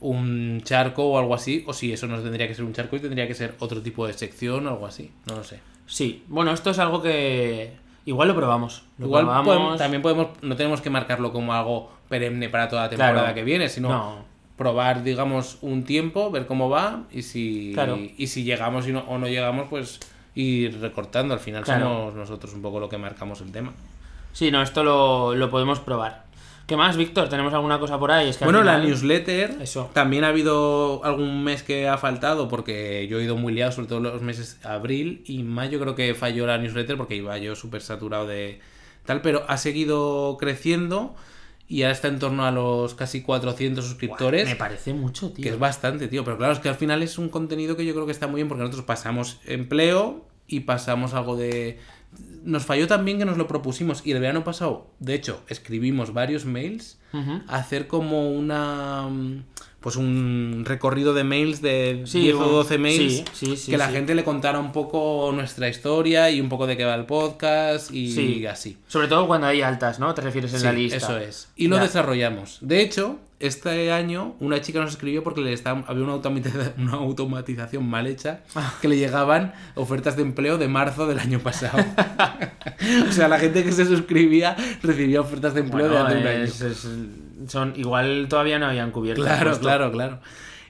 un charco o algo así, o si eso no tendría que ser un charco y tendría que ser otro tipo de sección o algo así, no lo sé. Sí, bueno, esto es algo que... Igual lo probamos. Lo Igual probamos. podemos- también podemos, no tenemos que marcarlo como algo perenne para toda la temporada Claro. que viene, sino No. probar, digamos, un tiempo, ver cómo va y si, Claro. y si llegamos y no, o no llegamos, pues ir recortando. Al final Claro. somos nosotros un poco lo que marcamos el tema. Sí, no, esto lo, lo podemos probar. ¿Qué más, Víctor? ¿Tenemos alguna cosa por ahí? Es que al Bueno, la newsletter Eso. también ha habido algún mes que ha faltado porque yo he ido muy liado, sobre todo los meses abril y mayo creo que falló la newsletter porque iba yo súper saturado de tal, pero ha seguido creciendo y ahora está en torno a los casi 400 suscriptores. Me parece mucho, tío. Que es bastante, tío. Pero claro, es que al final es un contenido que yo creo que está muy bien porque nosotros pasamos empleo y pasamos algo de... Nos falló también que nos lo propusimos y el verano pasado, de hecho, escribimos varios mails Hacer como una... mm, Pues un recorrido de mails de Sí, 10 o un- 12 mails sí, sí, sí, que la gente le contara un poco nuestra historia y un poco de qué va el podcast y Sí. así. Sobre todo cuando hay altas, ¿no? Te refieres en la lista. Eso es. Y lo Ya. desarrollamos. De hecho, este año una chica nos escribió porque le estaba, había una, automatiza- una automatización mal hecha Ah. que le llegaban ofertas de empleo de marzo del año pasado. o sea, la gente que se suscribía recibía ofertas de empleo Bueno, de hace un año. es- es- son, igual todavía no habían cubierto. Claro, claro, claro.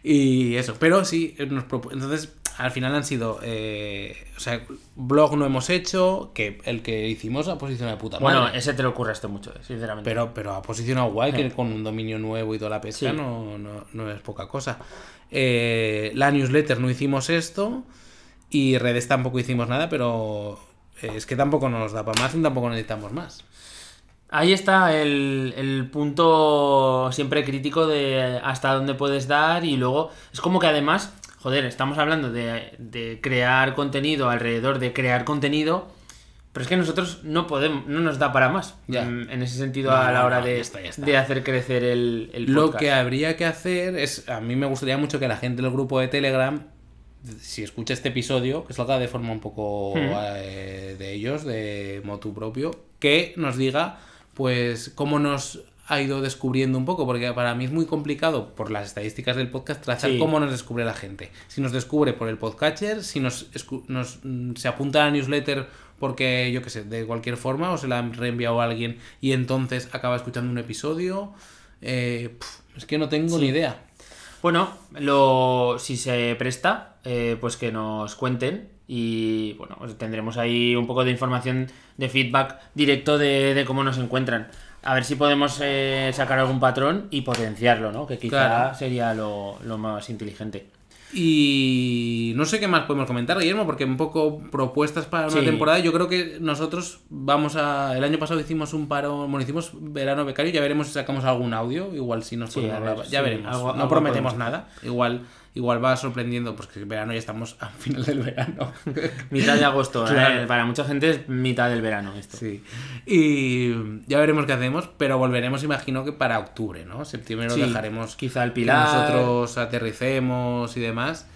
Y eso, pero sí, nos propu- entonces al final han sido. eh, o sea, blog no hemos hecho, que el que hicimos ha posicionado de puta Bueno, madre. ese te lo curraste mucho, eh, sinceramente. Pero, pero ha posicionado guay, que con un dominio nuevo y toda la pesca Sí. no, no, no es poca cosa. Eh, la newsletter no hicimos esto y redes tampoco hicimos nada, pero eh, es que tampoco nos da para más y tampoco necesitamos más. Ahí está el, el punto siempre crítico de hasta dónde puedes dar y luego es como que además, joder, estamos hablando de, de crear contenido alrededor de crear contenido, pero es que nosotros no podemos, no nos da para más Ya. en, en ese sentido No, a la hora no, de, ya está, ya está. de hacer crecer el, el Lo que habría que hacer es, a mí me gustaría mucho que la gente del grupo de Telegram, si escucha este episodio, que salga de forma un poco Hmm. eh, de ellos, de motu propio, que nos diga, pues, cómo nos ha ido descubriendo un poco, porque para mí es muy complicado por las estadísticas del podcast trazar Sí. cómo nos descubre la gente. Si nos descubre por el podcatcher, si nos, mm, se apunta a la newsletter porque, yo qué sé, de cualquier forma, o se la han reenviado a alguien y entonces acaba escuchando un episodio. Eh, es que no tengo ni idea. Bueno, lo, si se presta, eh, pues que nos cuenten y bueno, pues tendremos ahí un poco de información de feedback directo de, de cómo nos encuentran. A ver si podemos eh, sacar algún patrón y potenciarlo, ¿no? Que quizá Claro. sería lo, lo más inteligente. Y no sé qué más podemos comentar, Guillermo, porque un poco propuestas para una Sí. temporada. Yo creo que nosotros vamos a. El año pasado hicimos un paro, bueno, hicimos verano becario. Ya veremos si sacamos algún audio. Igual si nos Sí, podemos ver. Ya sí, veremos. algo- no algo prometemos podemos nada. Igual, igual va sorprendiendo, pues que el verano ya estamos al final del verano. Mitad de agosto, Claro. ¿eh? para mucha gente es mitad del verano esto. Sí. Y ya veremos qué hacemos, pero volveremos, imagino que para octubre, ¿no? Septiembre lo Sí, dejaremos quizá el que Pilar. nosotros aterricemos y demás.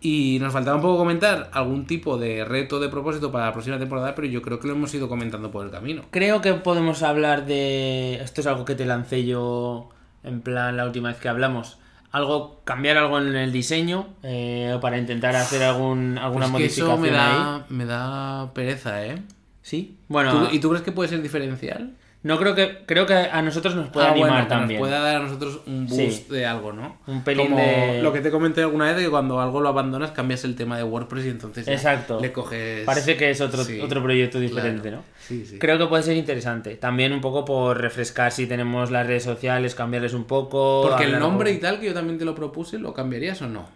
Y nos faltaba un poco comentar algún tipo de reto de propósito para la próxima temporada, pero yo creo que lo hemos ido comentando por el camino. Creo que podemos hablar de. Esto es algo que te lancé yo en plan la última vez que hablamos. Algo, cambiar algo en el diseño eh, para intentar hacer algún, alguna Pues que modificación eso me ahí. da, me da pereza, ¿eh? Sí. Bueno, ¿Tú- ¿Y tú crees que puede ser diferencial? No creo que creo que a nosotros nos puede Ah, animar bueno, también. Nos pueda dar a nosotros un Sí. boost de algo, ¿no? Un pelín Como de- Lo que te comenté alguna vez de que cuando algo lo abandonas cambias el tema de WordPress y entonces Exacto. le coges. Parece que es otro, Sí, otro proyecto diferente, claro. ¿no? Sí, sí. Creo que puede ser interesante. También un poco por refrescar si tenemos las redes sociales, cambiarles un poco. Porque el nombre y tal, que yo también te lo propuse, ¿lo cambiarías o no?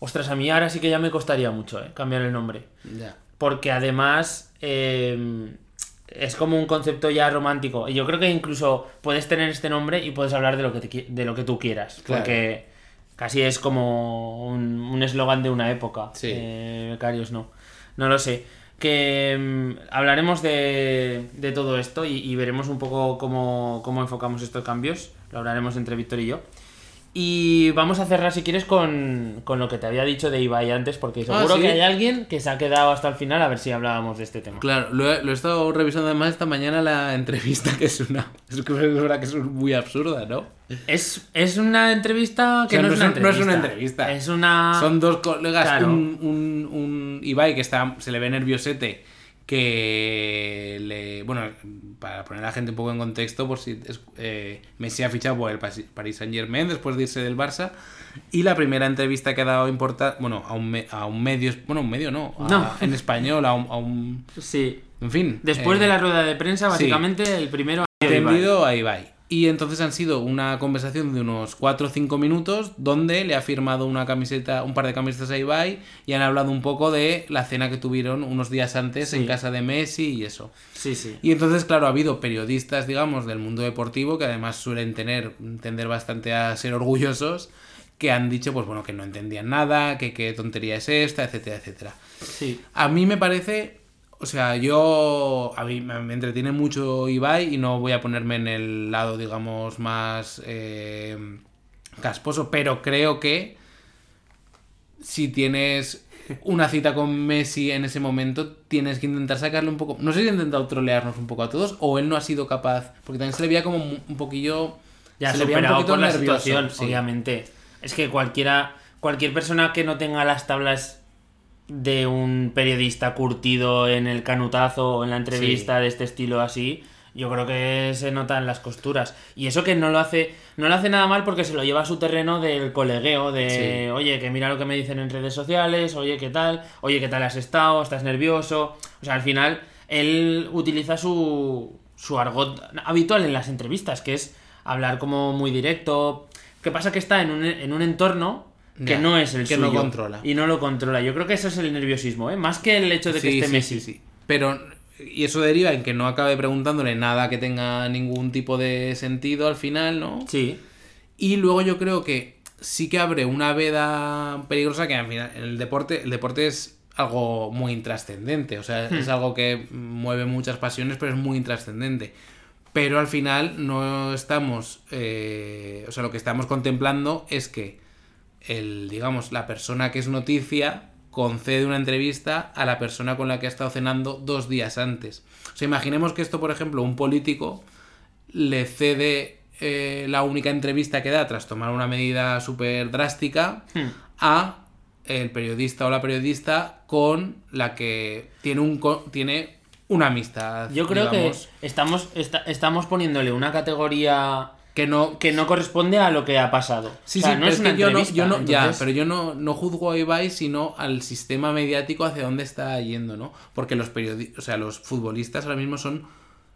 Ostras, a mí ahora sí que ya me costaría mucho, ¿eh? Cambiar el nombre. Ya. Porque además eh, es como un concepto ya romántico. Y yo creo que incluso puedes tener este nombre y puedes hablar de lo que, te de lo que tú quieras. Claro. Porque casi es como un un eslogan de una época. Sí. Eh, becarios no. No lo sé. Que mm, hablaremos de, de todo esto y, y veremos un poco cómo, cómo enfocamos estos cambios. Lo hablaremos entre Víctor y yo. Y vamos a cerrar, si quieres, con, con lo que te había dicho de Ibai antes, porque seguro ¿sí? que hay alguien que se ha quedado hasta el final a ver si hablábamos de este tema. Claro, lo he, lo he estado revisando además esta mañana la entrevista, que es una. Es verdad que es muy absurda, ¿no? Es, es una entrevista que O sea, no, es una no entrevista. es una entrevista. Es una. Son dos colegas, Claro. un, un, un Ibai que está, se le ve nerviosete, que le... Bueno, para poner a la gente un poco en contexto, por si es- eh, Messi ha fichado por el Paris Saint Germain después de irse del Barça, y la primera entrevista que ha dado importa bueno, a un, me- a un medio, bueno, un medio no, a- No. en español, a un, a un- Sí. En fin. Después eh, de la rueda de prensa, básicamente, el primero. ha sido Ibai. A Ibai. Y entonces han sido una conversación de unos 4 o 5 minutos donde le ha firmado una camiseta, un par de camisetas a Ibai y han hablado un poco de la cena que tuvieron unos días antes Sí. en casa de Messi y eso. Sí, sí. Y entonces, claro, ha habido periodistas, digamos, del mundo deportivo que además suelen tener, tender bastante a ser orgullosos, que han dicho, pues bueno, que no entendían nada, que qué tontería es esta, etcétera, etcétera. Sí. A mí me parece, o sea, yo, a mí me entretiene mucho Ibai y no voy a ponerme en el lado, digamos, más eh, casposo, pero creo que si tienes una cita con Messi en ese momento, tienes que intentar sacarle un poco, no sé si ha intentado trolearnos un poco a todos o él no ha sido capaz, porque también se le veía como un poquillo... Ya se le veía un por la nervioso, situación, sí. obviamente. Es que cualquiera, cualquier persona que no tenga las tablas de un periodista curtido en el canutazo o en la entrevista de este estilo así, yo creo que se nota en las costuras. Y eso que no lo hace, no lo hace nada mal porque se lo lleva a su terreno del colegueo, de oye, que mira lo que me dicen en redes sociales, oye, qué tal, oye, qué tal has estado, estás nervioso. O sea, al final, él utiliza su, su argot habitual en las entrevistas, que es hablar como muy directo. ¿Qué pasa? Que está en un, en un entorno que no es el que suyo. no controla. Y no lo controla. Yo creo que eso es el nerviosismo, ¿eh? Más que el hecho de que Sí, esté sí, Messi. sí, sí. Pero, y eso deriva en que no acabe preguntándole nada que tenga ningún tipo de sentido al final, ¿no? Sí. Y luego yo creo que sí que abre una veda peligrosa que al final en el deporte, el deporte es algo muy intrascendente, o sea, Hmm. es algo que mueve muchas pasiones, pero es muy intrascendente. Pero al final no estamos, eh, o sea, lo que estamos contemplando es que el, digamos, la persona que es noticia concede una entrevista a la persona con la que ha estado cenando dos días antes. O sea, imaginemos que esto, por ejemplo, un político le cede eh, la única entrevista que da tras tomar una medida súper drástica Hmm. a el periodista o la periodista con la que tiene un tiene una amistad. Yo creo digamos, que estamos, esta- estamos poniéndole una categoría que no que no corresponde a lo que ha pasado. Sí, O sea, sí, no es una que yo no, entrevista, yo no- ya, pero yo no, no juzgo a Ibai, sino al sistema mediático hacia dónde está yendo, ¿no? Porque los periodistas, o sea, los futbolistas ahora mismo son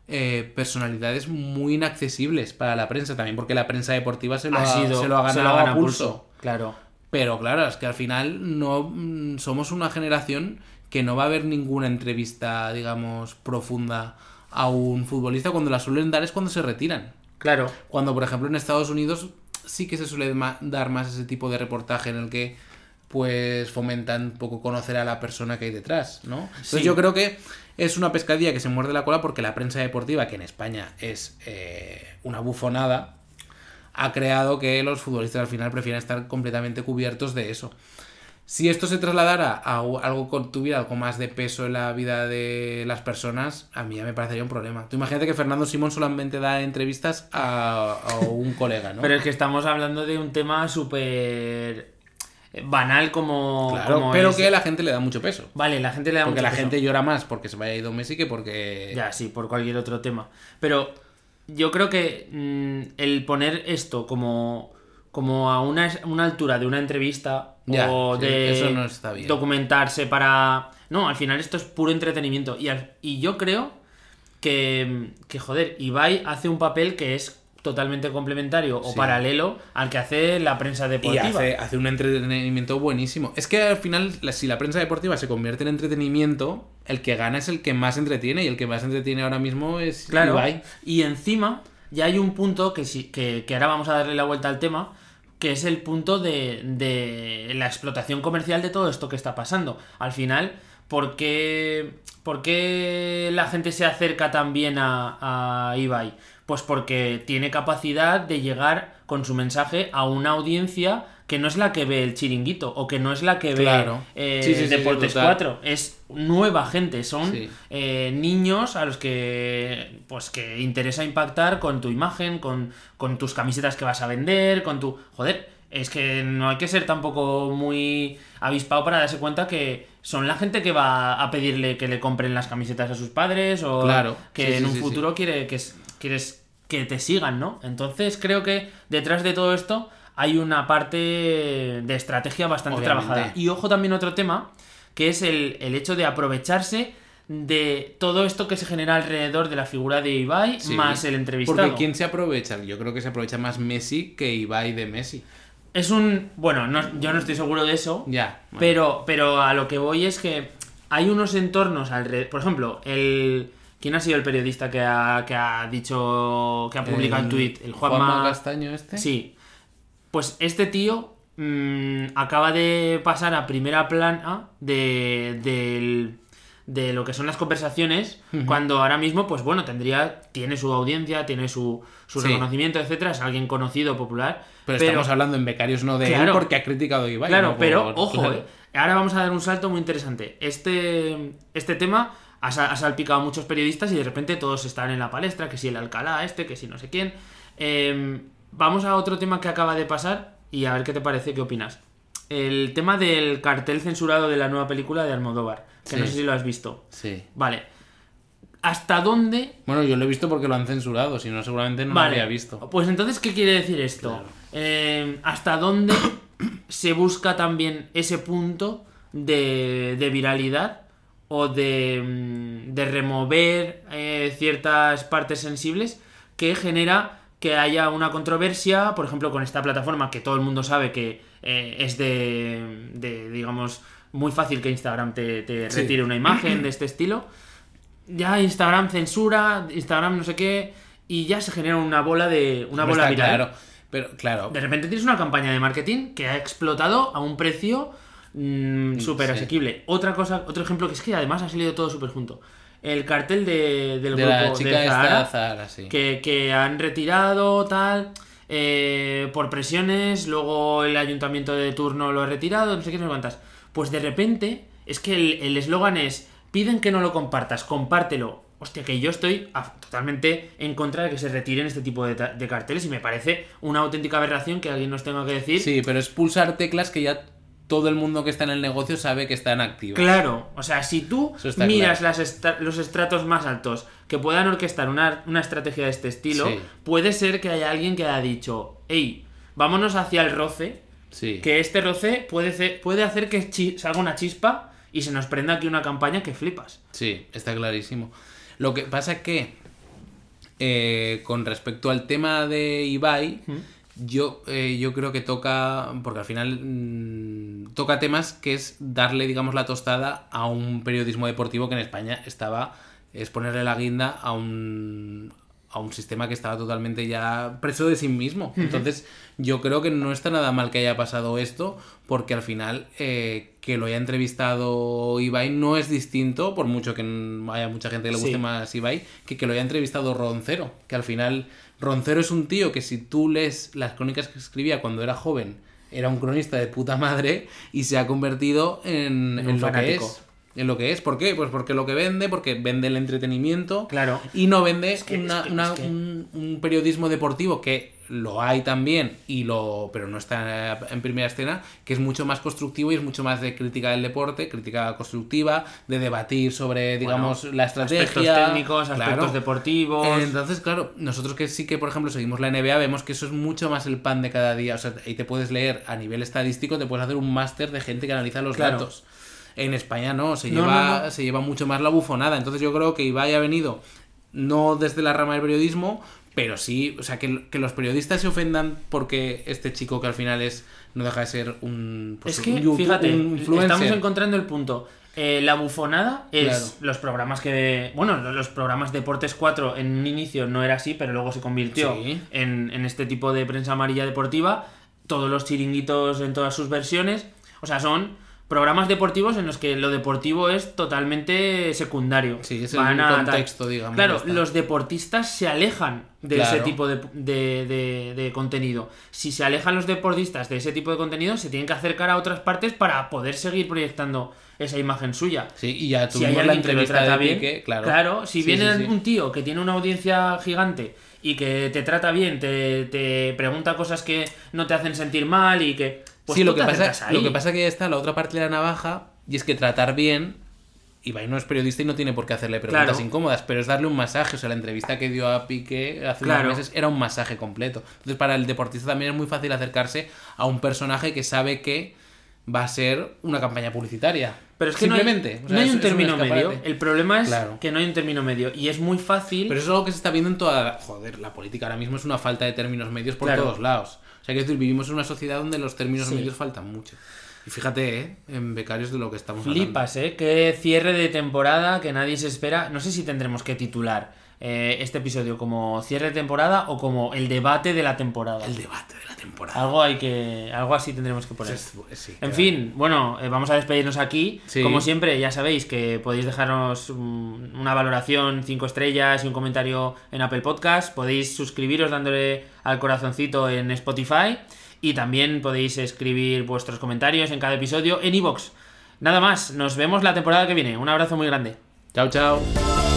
eh, personalidades muy inaccesibles para la prensa también, porque la prensa deportiva se lo ha, se lo ha ganado gana a pulso. Claro. Pero claro, es que al final no mm, somos una generación que no va a haber ninguna entrevista, digamos, profunda a un futbolista. Cuando la suelen dar es cuando se retiran. Claro. Cuando, por ejemplo, en Estados Unidos sí que se suele dar más ese tipo de reportaje en el que pues fomentan un poco conocer a la persona que hay detrás, ¿no? Entonces Sí. yo creo que es una pescadilla que se muerde la cola porque la prensa deportiva, que en España es eh, una bufonada, ha creado que los futbolistas al final prefieran estar completamente cubiertos de eso. Si esto se trasladara a algo que tuviera algo más de peso en la vida de las personas, a mí ya me parecería un problema. Tú imagínate que Fernando Simón solamente da entrevistas a, a un colega, ¿no? Pero es que estamos hablando de un tema súper banal como. claro, como pero que a la gente le da mucho peso. Vale, la gente le da Porque mucho la peso. gente llora más porque se vaya ido Messi que porque... Ya, sí, por cualquier otro tema. Pero yo creo que mm, el poner esto como, como a una, una altura de una entrevista Ya, o sí, de eso no está bien. documentarse para... No, al final esto es puro entretenimiento. Y, al- y yo creo que, que, joder, Ibai hace un papel que es totalmente complementario o Sí. paralelo al que hace la prensa Y deportiva. hace, hace un entretenimiento buenísimo. Es que al final, si la prensa deportiva se convierte en entretenimiento, el que gana es el que más entretiene. Y el que más entretiene ahora mismo es Claro. Ibai. Y encima, ya hay un punto que, sí, que, que ahora vamos a darle la vuelta al tema, que es el punto de, de la explotación comercial de todo esto que está pasando. Al final, ¿por qué, por qué la gente se acerca también a, a Ibai? Pues porque tiene capacidad de llegar con su mensaje a una audiencia que no es la que ve el chiringuito o que no es la que ve Claro. eh, Sí, sí, Deportes total. 4. Es nueva gente, son eh, niños a los que pues que interesa impactar con tu imagen, con, con tus camisetas que vas a vender, con tu... Joder, es que no hay que ser tampoco muy avispado para darse cuenta que son la gente que va a pedirle que le compren las camisetas a sus padres o Claro. que Sí, en sí, un sí, futuro quiere que quieres que te sigan, ¿no? Entonces creo que detrás de todo esto hay una parte de estrategia bastante Obviamente. trabajada. Y ojo también otro tema, que es el, el hecho de aprovecharse de todo esto que se genera alrededor de la figura de Ibai Sí. más el entrevistado. Porque ¿quién se aprovecha? Yo creo que se aprovecha más Messi que Ibai de Messi. Es un... Bueno, no- yo no estoy seguro de eso, Ya. bueno. pero, pero a lo que voy es que hay unos entornos alrededor... Por ejemplo, el... ¿Quién ha sido el periodista que ha, que ha dicho... que ha publicado el, tweet? El Juanma... Juanma Castaño este. Sí. Pues este tío mm, acaba de pasar a primera plana de, del- de lo que son las conversaciones, cuando ahora mismo, pues bueno, tendría, tiene su audiencia, tiene su, su Sí. reconocimiento, etcétera, es alguien conocido, popular. Pero, estamos hablando en becarios no de él Claro. porque ha criticado a Ibai. Claro, no pero por- ojo, claro. eh, ahora vamos a dar un salto muy interesante. Este, este tema ha, sa- ha salpicado a muchos periodistas y de repente todos están en la palestra, que si el Alcalá este, que si no sé quién. Eh, vamos a otro tema que acaba de pasar y a ver qué te parece, qué opinas. El tema del cartel censurado de la nueva película de Almodóvar, que no sé si lo has visto. Sí. Vale. hasta dónde Bueno, yo lo he visto porque lo han censurado, si no, seguramente no lo habría visto. Pues entonces, ¿qué quiere decir esto? Claro. Eh, ¿Hasta dónde se busca también ese punto de, de viralidad o de, mm, de remover eh, ciertas partes sensibles que genera que haya una controversia, por ejemplo, con esta plataforma que todo el mundo sabe que eh, es de, de, digamos, muy fácil que Instagram te, te Sí. retire una imagen de este estilo? ya Instagram censura, Instagram no sé qué, y ya se genera una bola de una bola viral. claro. Pero, claro, De repente tienes una campaña de marketing que ha explotado a un precio mm, súper sí. asequible. Otra cosa, otro ejemplo que es que además ha salido todo súper junto. El cartel de, del de grupo la chica de esta, Zahara, sí. que, que han retirado tal eh, por presiones, luego el ayuntamiento de turno lo ha retirado, no sé qué, no cuántas. Pues de repente, es que el eslogan es, piden que no lo compartas, compártelo. Hostia, que yo estoy a- totalmente en contra de que se retiren este tipo de, de carteles y me parece una auténtica aberración que alguien nos tenga que decir. Sí, pero es pulsar teclas que ya todo el mundo que está en el negocio sabe que están activas. Claro, o sea, si tú miras las los estratos más altos que puedan orquestar una, una estrategia de este estilo, Sí. puede ser que haya alguien que haya dicho, hey, vámonos hacia el roce, Sí. que este roce puede, ce- puede hacer que salga una chispa y se nos prenda aquí una campaña que flipas. Sí, está clarísimo. Lo que pasa es que, eh, con respecto al tema de Ibai, yo, eh, yo creo que toca, porque al final mm, toca temas que es darle, digamos, la tostada a un periodismo deportivo que en España estaba, es ponerle la guinda a un, a un sistema que estaba totalmente ya preso de sí mismo. Entonces, yo creo que no está nada mal que haya pasado esto, porque al final eh, que lo haya entrevistado Ibai no es distinto, por mucho que haya mucha gente que le guste Sí. más Ibai, que que lo haya entrevistado Roncero, que al final Roncero es un tío que si tú lees las crónicas que escribía cuando era joven, era un cronista de puta madre y se ha convertido en, En lo que es. En lo que es, ¿por qué? Pues porque lo que vende, porque vende el entretenimiento Claro. y no vende que- una- es que- una- es que- Un, un periodismo deportivo que lo hay también y lo pero no está en primera escena que es mucho más constructivo y es mucho más de crítica del deporte crítica constructiva de debatir sobre digamos la estrategia Aspectos técnicos, aspectos Claro. deportivos. Entonces, claro, nosotros que sí que, por ejemplo, seguimos la NBA, vemos que eso es mucho más el pan de cada día. O sea, ahí te puedes leer a nivel estadístico, te puedes hacer un máster de gente que analiza los Claro. datos. En España no, se, No, lleva, no, no. se lleva mucho más la bufonada. Entonces yo creo que Ibai ha venido no desde la rama del periodismo, pero sí, o sea, que, que los periodistas se ofendan porque este chico que al final es no deja de ser un, pues, es que, un YouTube- fíjate, un influencer. estamos encontrando el punto. Eh, la bufonada es Claro. los programas que. Bueno, los programas Deportes 4 en un inicio no era así, pero luego se convirtió Sí. en, en este tipo de prensa amarilla deportiva. Todos los chiringuitos en todas sus versiones. O sea, son programas deportivos en los que lo deportivo es totalmente secundario. Sí, es el Van a- contexto, digamos, Claro, los deportistas se alejan de ese Claro. tipo de, de- de- de contenido. Si se alejan los deportistas de ese tipo de contenido, se tienen que acercar a otras partes para poder seguir proyectando esa imagen suya. Sí, y ya Si hay tuvimos la alguien que lo entrevista de bien, Piqué, claro. si Sí, viene sí, sí. un tío que tiene una audiencia gigante y que te trata bien, te, te pregunta cosas que no te hacen sentir mal y que... Pues sí, lo que, pasa, lo que pasa que está la otra parte de la navaja y es que tratar bien, Ibai no es periodista y no tiene por qué hacerle preguntas Claro. incómodas, pero es darle un masaje. O sea, la entrevista que dio a Piqué hace Claro. unos meses era un masaje completo. Entonces, para el deportista también es muy fácil acercarse a un personaje que sabe que va a ser una campaña publicitaria. Pero es que no hay- Simplemente. no o sea, hay, es- un término medio. El problema es Claro. que no hay un término medio. Y es muy fácil... Pero eso es algo que se está viendo en toda. Joder, la política ahora mismo es una falta de términos medios por todos lados. Sea, quiero decir, vivimos en una sociedad donde los términos Sí. medios faltan mucho. Y fíjate, ¿eh? En becarios de lo que estamos Flipas, ¿eh? Qué cierre de temporada que nadie se espera. No sé si tendremos que titular eh, este episodio como cierre de temporada o como el debate de la temporada. El debate de la temporada. Algo hay que. Algo así tendremos que poner. Es- es- sí, En fin, bueno, eh, vamos a despedirnos aquí. Sí. Como siempre, ya sabéis que podéis dejarnos una valoración, cinco estrellas y un comentario en Apple Podcast. Podéis suscribiros dándole al corazoncito en Spotify. Y también podéis escribir vuestros comentarios en cada episodio en iVoox. Nada más, nos vemos la temporada que viene. Un abrazo muy grande. Chao, chao.